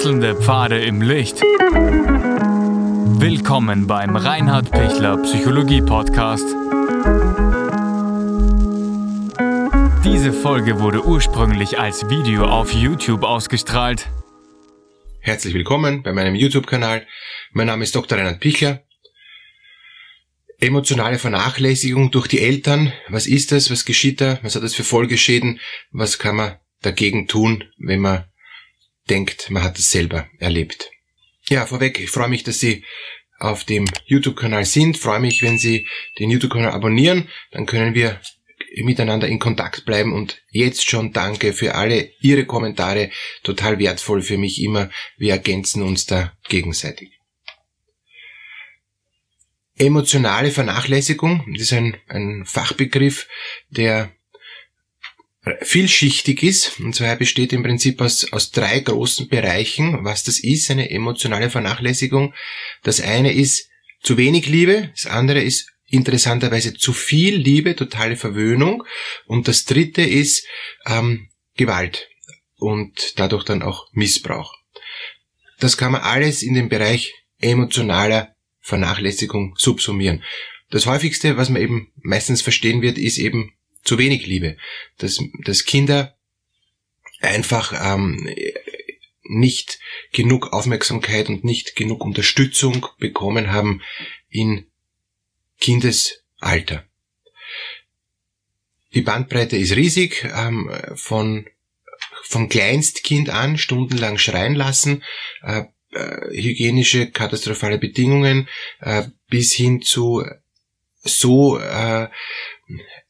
Wechselnde Pfade im Licht. Willkommen beim Reinhard Pichler Psychologie Podcast. Diese Folge wurde ursprünglich als Video auf YouTube ausgestrahlt. Herzlich willkommen bei meinem YouTube-Kanal. Mein Name ist Dr. Reinhard Pichler. Emotionale Vernachlässigung durch die Eltern. Was ist das? Was geschieht da? Was hat das für Folgeschäden? Was kann man dagegen tun, wenn man denkt, man hat es selber erlebt. Ja, vorweg, ich freue mich, dass Sie auf dem YouTube-Kanal sind. Freue mich, wenn Sie den YouTube-Kanal abonnieren. Dann können wir miteinander in Kontakt bleiben und jetzt schon danke für alle Ihre Kommentare. Total wertvoll für mich immer. Wir ergänzen uns da gegenseitig. Emotionale Vernachlässigung, das ist ein, ein Fachbegriff, der vielschichtig ist. Und zwar besteht im Prinzip aus, aus drei großen Bereichen, was das ist, eine emotionale Vernachlässigung. Das eine ist zu wenig Liebe, das andere ist interessanterweise zu viel Liebe, totale Verwöhnung. Und das dritte ist ähm, Gewalt und dadurch dann auch Missbrauch. Das kann man alles in den Bereich emotionaler Vernachlässigung subsumieren. Das häufigste, was man eben meistens verstehen wird, ist eben zu wenig Liebe, dass, dass Kinder einfach ähm, nicht genug Aufmerksamkeit und nicht genug Unterstützung bekommen haben in Kindesalter. Die Bandbreite ist riesig, ähm, von vom Kleinstkind an stundenlang schreien lassen, äh, äh, hygienische katastrophale Bedingungen äh, bis hin zu so äh,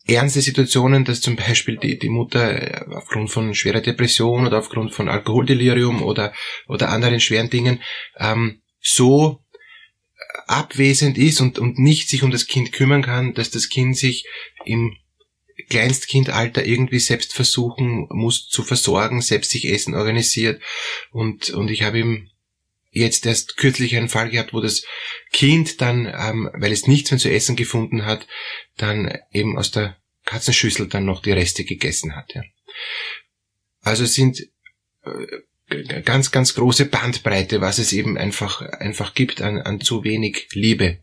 ernste Situationen, dass zum Beispiel die, die Mutter äh, aufgrund von schwerer Depression oder aufgrund von Alkoholdelirium oder, oder anderen schweren Dingen ähm, so abwesend ist und, und nicht sich um das Kind kümmern kann, dass das Kind sich im Kleinstkindalter irgendwie selbst versuchen muss zu versorgen, selbst sich Essen organisiert. Und, und ich habe ihm jetzt erst kürzlich einen Fall gehabt, wo das Kind dann, ähm, weil es nichts mehr zu essen gefunden hat, dann eben aus der Katzenschüssel dann noch die Reste gegessen hat. Ja. Also es sind äh, ganz, ganz große Bandbreite, was es eben einfach, einfach gibt an, an zu wenig Liebe.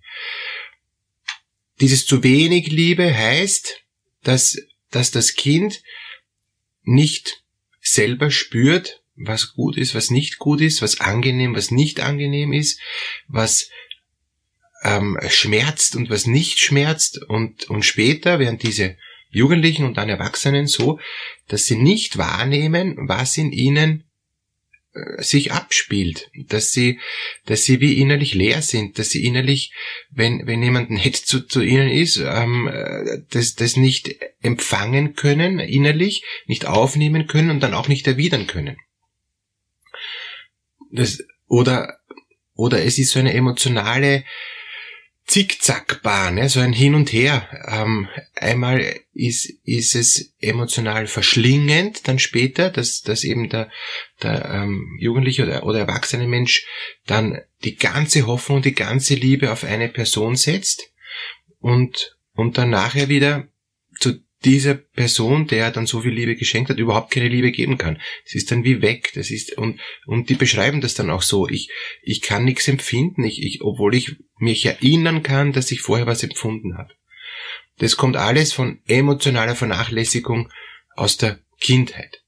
Dieses zu wenig Liebe heißt, dass, dass das Kind nicht selber spürt, was gut ist, was nicht gut ist, was angenehm, was nicht angenehm ist, was ähm, schmerzt und was nicht schmerzt und, und später werden diese Jugendlichen und dann Erwachsenen so, dass sie nicht wahrnehmen, was in ihnen äh, sich abspielt, dass sie, dass sie wie innerlich leer sind, dass sie innerlich, wenn, wenn jemand nett zu, zu ihnen ist, ähm, äh, das, das nicht empfangen können innerlich, nicht aufnehmen können und dann auch nicht erwidern können. Das, oder, oder es ist so eine emotionale Zickzackbahn, ja, so ein Hin und Her. Ähm, einmal ist, ist es emotional verschlingend, dann später, dass, dass eben der, der ähm, Jugendliche oder, oder erwachsene Mensch dann die ganze Hoffnung, die ganze Liebe auf eine Person setzt und, und dann nachher wieder dieser Person, der dann so viel Liebe geschenkt hat, überhaupt keine Liebe geben kann. Es ist dann wie weg. Das ist und und die beschreiben das dann auch so. Ich ich kann nichts empfinden, ich, ich obwohl ich mich erinnern kann, dass ich vorher was empfunden habe. Das kommt alles von emotionaler Vernachlässigung aus der Kindheit.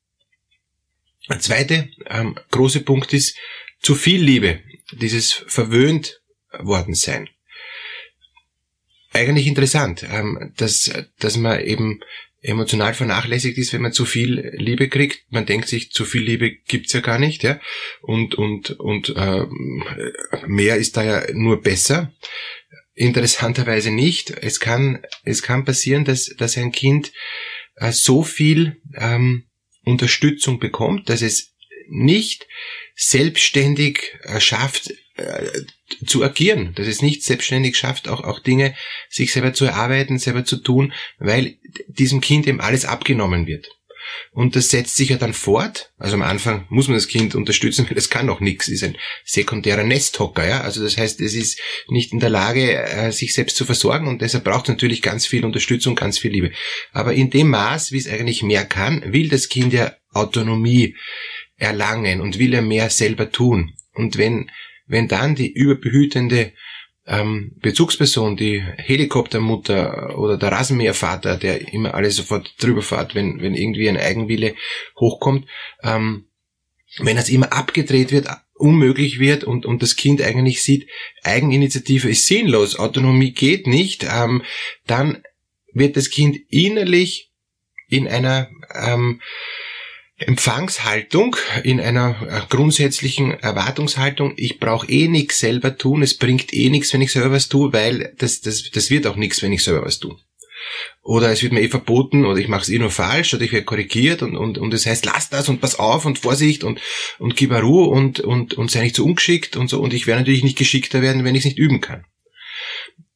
Der zweite ähm, große Punkt ist zu viel Liebe, dieses verwöhnt worden sein eigentlich interessant, ähm, dass, dass man eben emotional vernachlässigt ist, wenn man zu viel Liebe kriegt. Man denkt sich, zu viel Liebe gibt's ja gar nicht, ja. Und, und, und äh, mehr ist da ja nur besser. Interessanterweise nicht. Es kann, es kann passieren, dass, dass ein Kind äh, so viel ähm, Unterstützung bekommt, dass es nicht selbstständig äh, schafft, äh, zu agieren, dass es nicht selbstständig schafft, auch, auch Dinge sich selber zu erarbeiten, selber zu tun, weil diesem Kind eben alles abgenommen wird. Und das setzt sich ja dann fort. Also am Anfang muss man das Kind unterstützen, weil es kann noch nichts, ist ein sekundärer Nesthocker, ja. Also das heißt, es ist nicht in der Lage, äh, sich selbst zu versorgen und deshalb braucht es natürlich ganz viel Unterstützung, ganz viel Liebe. Aber in dem Maß, wie es eigentlich mehr kann, will das Kind ja Autonomie erlangen und will er mehr selber tun. Und wenn, wenn dann die überbehütende ähm, Bezugsperson, die Helikoptermutter oder der Rasenmähervater, der immer alles sofort drüber fährt, wenn, wenn irgendwie ein Eigenwille hochkommt, ähm, wenn das immer abgedreht wird, unmöglich wird und, und das Kind eigentlich sieht, Eigeninitiative ist sinnlos, Autonomie geht nicht, ähm, dann wird das Kind innerlich in einer ähm, Empfangshaltung, in einer äh, grundsätzlichen Erwartungshaltung, ich brauche eh nichts selber tun, es bringt eh nichts, wenn ich selber was tue, weil das, das, das wird auch nichts, wenn ich selber was tue. Oder es wird mir eh verboten oder ich mache es eh nur falsch oder ich werde korrigiert und, und, und es heißt, lass das und pass auf und Vorsicht und, und gib Ruhe und, und, und sei nicht so ungeschickt und so und ich werde natürlich nicht geschickter werden, wenn ich es nicht üben kann.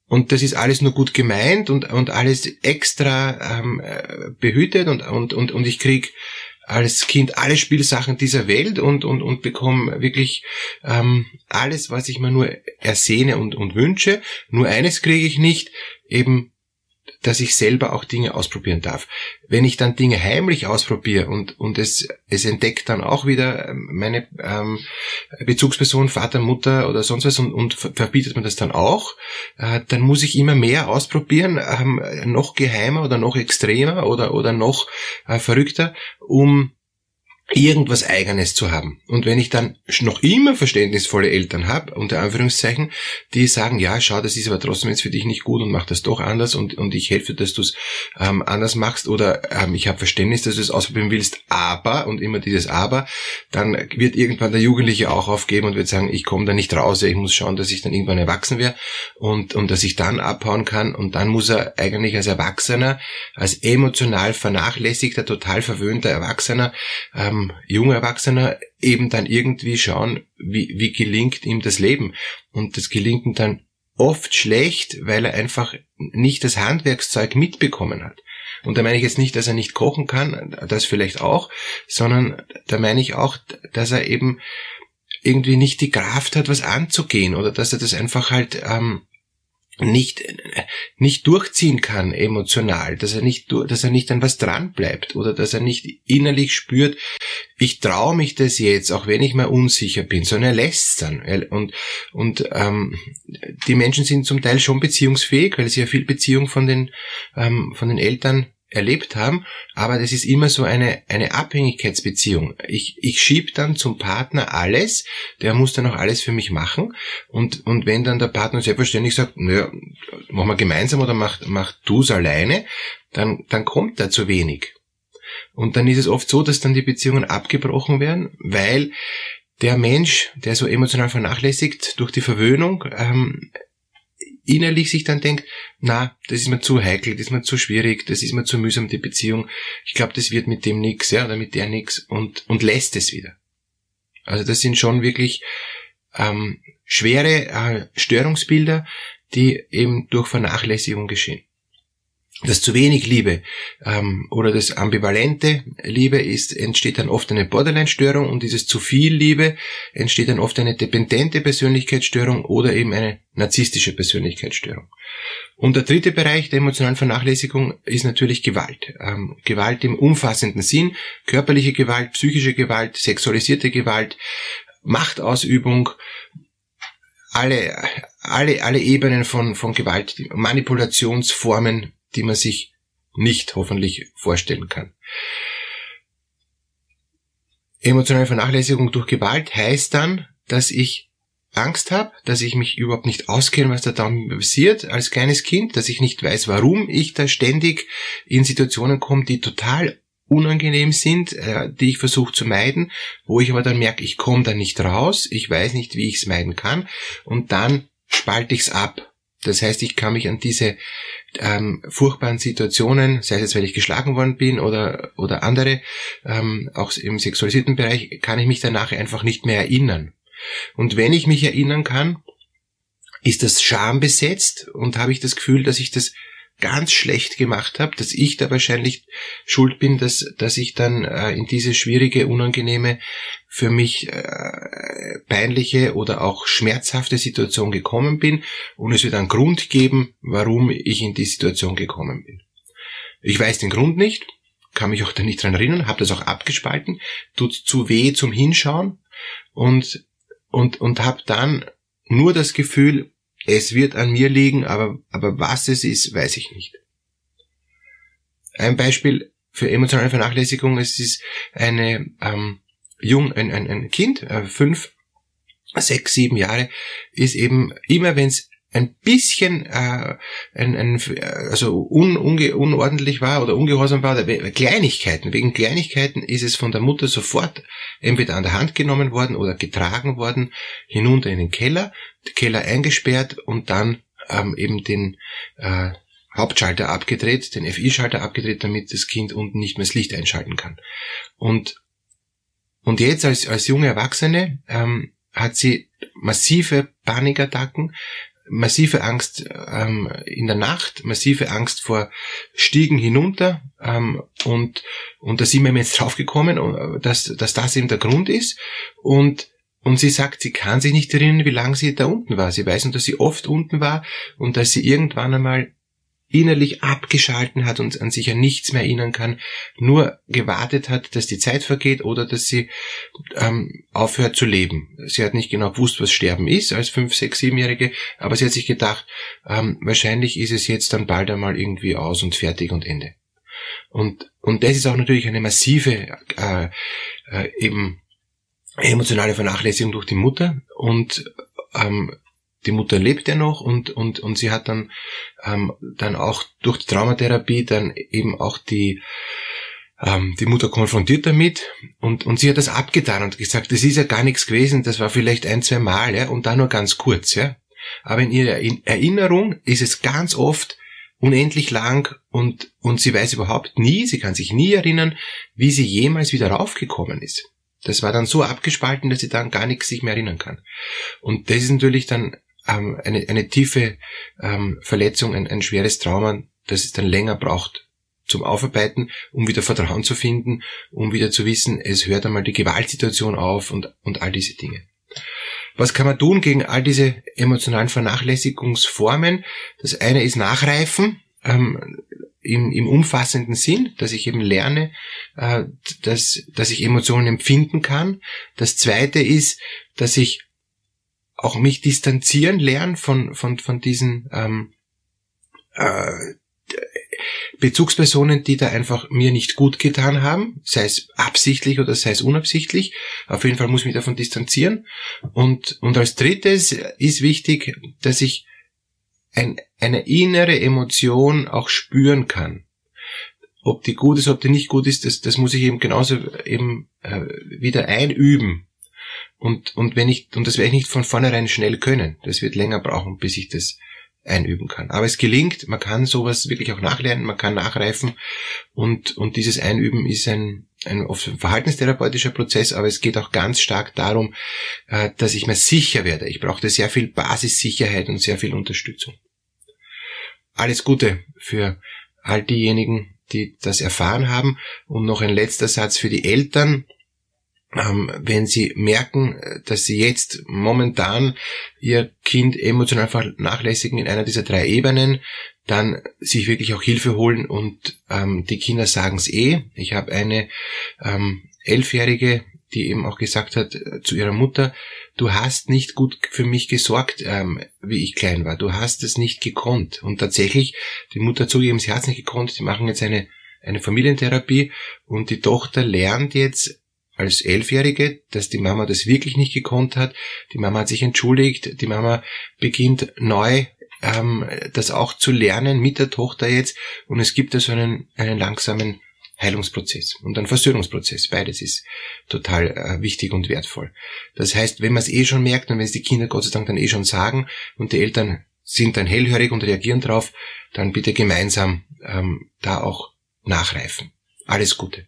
Und das ist alles nur gut gemeint und, und alles extra ähm, äh, behütet und, und, und, und ich krieg als Kind alle Spielsachen dieser Welt und, und, und bekomme wirklich ähm, alles, was ich mir nur ersehne und, und wünsche. Nur eines kriege ich nicht, eben dass ich selber auch Dinge ausprobieren darf. Wenn ich dann Dinge heimlich ausprobiere und, und es, es entdeckt dann auch wieder ähm, meine ähm, Bezugsperson, Vater, Mutter oder sonst was und, und verbietet man das dann auch, äh, dann muss ich immer mehr ausprobieren, ähm, noch geheimer oder noch extremer oder, oder noch äh, verrückter, um irgendwas Eigenes zu haben. Und wenn ich dann noch immer verständnisvolle Eltern habe, unter Anführungszeichen, die sagen, ja, schau, das ist aber trotzdem jetzt für dich nicht gut und mach das doch anders und, und ich helfe, dass du es ähm, anders machst oder ähm, ich habe Verständnis, dass du es ausprobieren willst, aber, und immer dieses aber, dann wird irgendwann der Jugendliche auch aufgeben und wird sagen, ich komme da nicht raus, ich muss schauen, dass ich dann irgendwann erwachsen wäre und, und dass ich dann abhauen kann und dann muss er eigentlich als Erwachsener, als emotional vernachlässigter, total verwöhnter Erwachsener, ähm, junger Erwachsener eben dann irgendwie schauen, wie, wie gelingt ihm das Leben. Und das gelingt ihm dann oft schlecht, weil er einfach nicht das Handwerkszeug mitbekommen hat. Und da meine ich jetzt nicht, dass er nicht kochen kann, das vielleicht auch, sondern da meine ich auch, dass er eben irgendwie nicht die Kraft hat, was anzugehen oder dass er das einfach halt ähm, nicht, nicht durchziehen kann emotional, dass er nicht, dass er nicht an was dran bleibt oder dass er nicht innerlich spürt, ich traue mich das jetzt, auch wenn ich mal unsicher bin, sondern er lässt dann. Und, und ähm, die Menschen sind zum Teil schon beziehungsfähig, weil sie ja viel Beziehung von den, ähm, von den Eltern erlebt haben, aber das ist immer so eine, eine Abhängigkeitsbeziehung. Ich, ich schieb dann zum Partner alles, der muss dann auch alles für mich machen und, und wenn dann der Partner selbstverständlich sagt, naja, machen wir gemeinsam oder mach, mach du's alleine, dann, dann kommt da zu wenig. Und dann ist es oft so, dass dann die Beziehungen abgebrochen werden, weil der Mensch, der so emotional vernachlässigt durch die Verwöhnung, ähm, innerlich sich dann denkt, na, das ist mir zu heikel, das ist mir zu schwierig, das ist mir zu mühsam, die Beziehung. Ich glaube, das wird mit dem nix, ja, oder mit der nix und, und lässt es wieder. Also das sind schon wirklich ähm, schwere äh, Störungsbilder, die eben durch Vernachlässigung geschehen das zu wenig Liebe ähm, oder das ambivalente Liebe ist, entsteht dann oft eine Borderline-Störung und dieses zu viel Liebe entsteht dann oft eine dependente Persönlichkeitsstörung oder eben eine narzisstische Persönlichkeitsstörung. Und der dritte Bereich der emotionalen Vernachlässigung ist natürlich Gewalt. Ähm, Gewalt im umfassenden Sinn, körperliche Gewalt, psychische Gewalt, sexualisierte Gewalt, Machtausübung, alle, alle, alle Ebenen von, von Gewalt, Manipulationsformen die man sich nicht hoffentlich vorstellen kann. Emotionale Vernachlässigung durch Gewalt heißt dann, dass ich Angst habe, dass ich mich überhaupt nicht auskenne, was da dann passiert als kleines Kind, dass ich nicht weiß, warum ich da ständig in Situationen komme, die total unangenehm sind, äh, die ich versuche zu meiden, wo ich aber dann merke, ich komme da nicht raus, ich weiß nicht, wie ich es meiden kann und dann spalte ich es ab das heißt, ich kann mich an diese ähm, furchtbaren Situationen, sei es jetzt, weil ich geschlagen worden bin oder, oder andere, ähm, auch im sexualisierten Bereich, kann ich mich danach einfach nicht mehr erinnern. Und wenn ich mich erinnern kann, ist das schambesetzt und habe ich das Gefühl, dass ich das ganz schlecht gemacht habe, dass ich da wahrscheinlich schuld bin, dass, dass ich dann äh, in diese schwierige, unangenehme, für mich äh, peinliche oder auch schmerzhafte Situation gekommen bin und es wird einen Grund geben, warum ich in die Situation gekommen bin. Ich weiß den Grund nicht, kann mich auch da nicht dran erinnern, habe das auch abgespalten, tut zu weh zum Hinschauen und, und, und habe dann nur das Gefühl, es wird an mir liegen, aber, aber was es ist, weiß ich nicht. Ein Beispiel für emotionale Vernachlässigung, es ist eine ähm, jung, ein, ein, ein Kind, äh, fünf, sechs, sieben Jahre, ist eben immer, wenn es ein bisschen äh, ein, ein, also un, unge, unordentlich war oder ungehorsam war, oder Kleinigkeiten, wegen Kleinigkeiten ist es von der Mutter sofort entweder an der Hand genommen worden oder getragen worden, hinunter in den Keller, Keller eingesperrt und dann ähm, eben den äh, Hauptschalter abgedreht, den FI-Schalter abgedreht, damit das Kind unten nicht mehr das Licht einschalten kann. Und, und jetzt als, als junge Erwachsene ähm, hat sie massive Panikattacken, massive Angst ähm, in der Nacht, massive Angst vor Stiegen hinunter ähm, und und da sind wir jetzt draufgekommen, äh, dass, dass das eben der Grund ist und und sie sagt, sie kann sich nicht erinnern, wie lange sie da unten war. Sie weiß nur, dass sie oft unten war und dass sie irgendwann einmal innerlich abgeschalten hat und an sich an nichts mehr erinnern kann, nur gewartet hat, dass die Zeit vergeht oder dass sie ähm, aufhört zu leben. Sie hat nicht genau gewusst, was Sterben ist als fünf, sechs, siebenjährige, aber sie hat sich gedacht, ähm, wahrscheinlich ist es jetzt dann bald einmal irgendwie aus und fertig und Ende. Und und das ist auch natürlich eine massive äh, äh, eben emotionale Vernachlässigung durch die Mutter und ähm, die Mutter lebt ja noch und, und, und sie hat dann, ähm, dann auch durch die Traumatherapie dann eben auch die, ähm, die Mutter konfrontiert damit und, und sie hat das abgetan und gesagt, das ist ja gar nichts gewesen, das war vielleicht ein, zwei Mal, ja, und dann nur ganz kurz, ja. Aber in ihrer Erinnerung ist es ganz oft unendlich lang und, und sie weiß überhaupt nie, sie kann sich nie erinnern, wie sie jemals wieder raufgekommen ist. Das war dann so abgespalten, dass sie dann gar nichts sich mehr erinnern kann. Und das ist natürlich dann ähm, eine, eine tiefe ähm, Verletzung, ein, ein schweres Trauma, das es dann länger braucht zum Aufarbeiten, um wieder Vertrauen zu finden, um wieder zu wissen, es hört einmal die Gewaltsituation auf und, und all diese Dinge. Was kann man tun gegen all diese emotionalen Vernachlässigungsformen? Das eine ist Nachreifen ähm, im, im umfassenden Sinn, dass ich eben lerne, äh, dass, dass ich Emotionen empfinden kann. Das zweite ist, dass ich auch mich distanzieren lernen von, von, von diesen ähm, äh, Bezugspersonen, die da einfach mir nicht gut getan haben, sei es absichtlich oder sei es unabsichtlich. Auf jeden Fall muss ich mich davon distanzieren. Und, und als drittes ist wichtig, dass ich ein, eine innere Emotion auch spüren kann. Ob die gut ist, ob die nicht gut ist, das, das muss ich eben genauso eben äh, wieder einüben. Und, und wenn ich, und das werde ich nicht von vornherein schnell können. Das wird länger brauchen, bis ich das einüben kann. Aber es gelingt, man kann sowas wirklich auch nachlernen, man kann nachreifen und, und dieses Einüben ist ein, ein oft verhaltenstherapeutischer Prozess, aber es geht auch ganz stark darum, äh, dass ich mir sicher werde. Ich brauchte sehr viel Basissicherheit und sehr viel Unterstützung. Alles Gute für all diejenigen, die das erfahren haben. Und noch ein letzter Satz für die Eltern wenn sie merken, dass sie jetzt momentan ihr Kind emotional vernachlässigen in einer dieser drei Ebenen, dann sich wirklich auch Hilfe holen und ähm, die Kinder sagen es eh. Ich habe eine ähm, Elfjährige, die eben auch gesagt hat äh, zu ihrer Mutter, du hast nicht gut für mich gesorgt, ähm, wie ich klein war. Du hast es nicht gekonnt. Und tatsächlich, die Mutter zugegeben, sie hat es nicht gekonnt. Die machen jetzt eine, eine Familientherapie und die Tochter lernt jetzt als Elfjährige, dass die Mama das wirklich nicht gekonnt hat. Die Mama hat sich entschuldigt. Die Mama beginnt neu ähm, das auch zu lernen mit der Tochter jetzt. Und es gibt da so einen, einen langsamen Heilungsprozess und einen Versöhnungsprozess. Beides ist total äh, wichtig und wertvoll. Das heißt, wenn man es eh schon merkt und wenn es die Kinder Gott sei Dank dann eh schon sagen und die Eltern sind dann hellhörig und reagieren drauf, dann bitte gemeinsam ähm, da auch nachreifen. Alles Gute.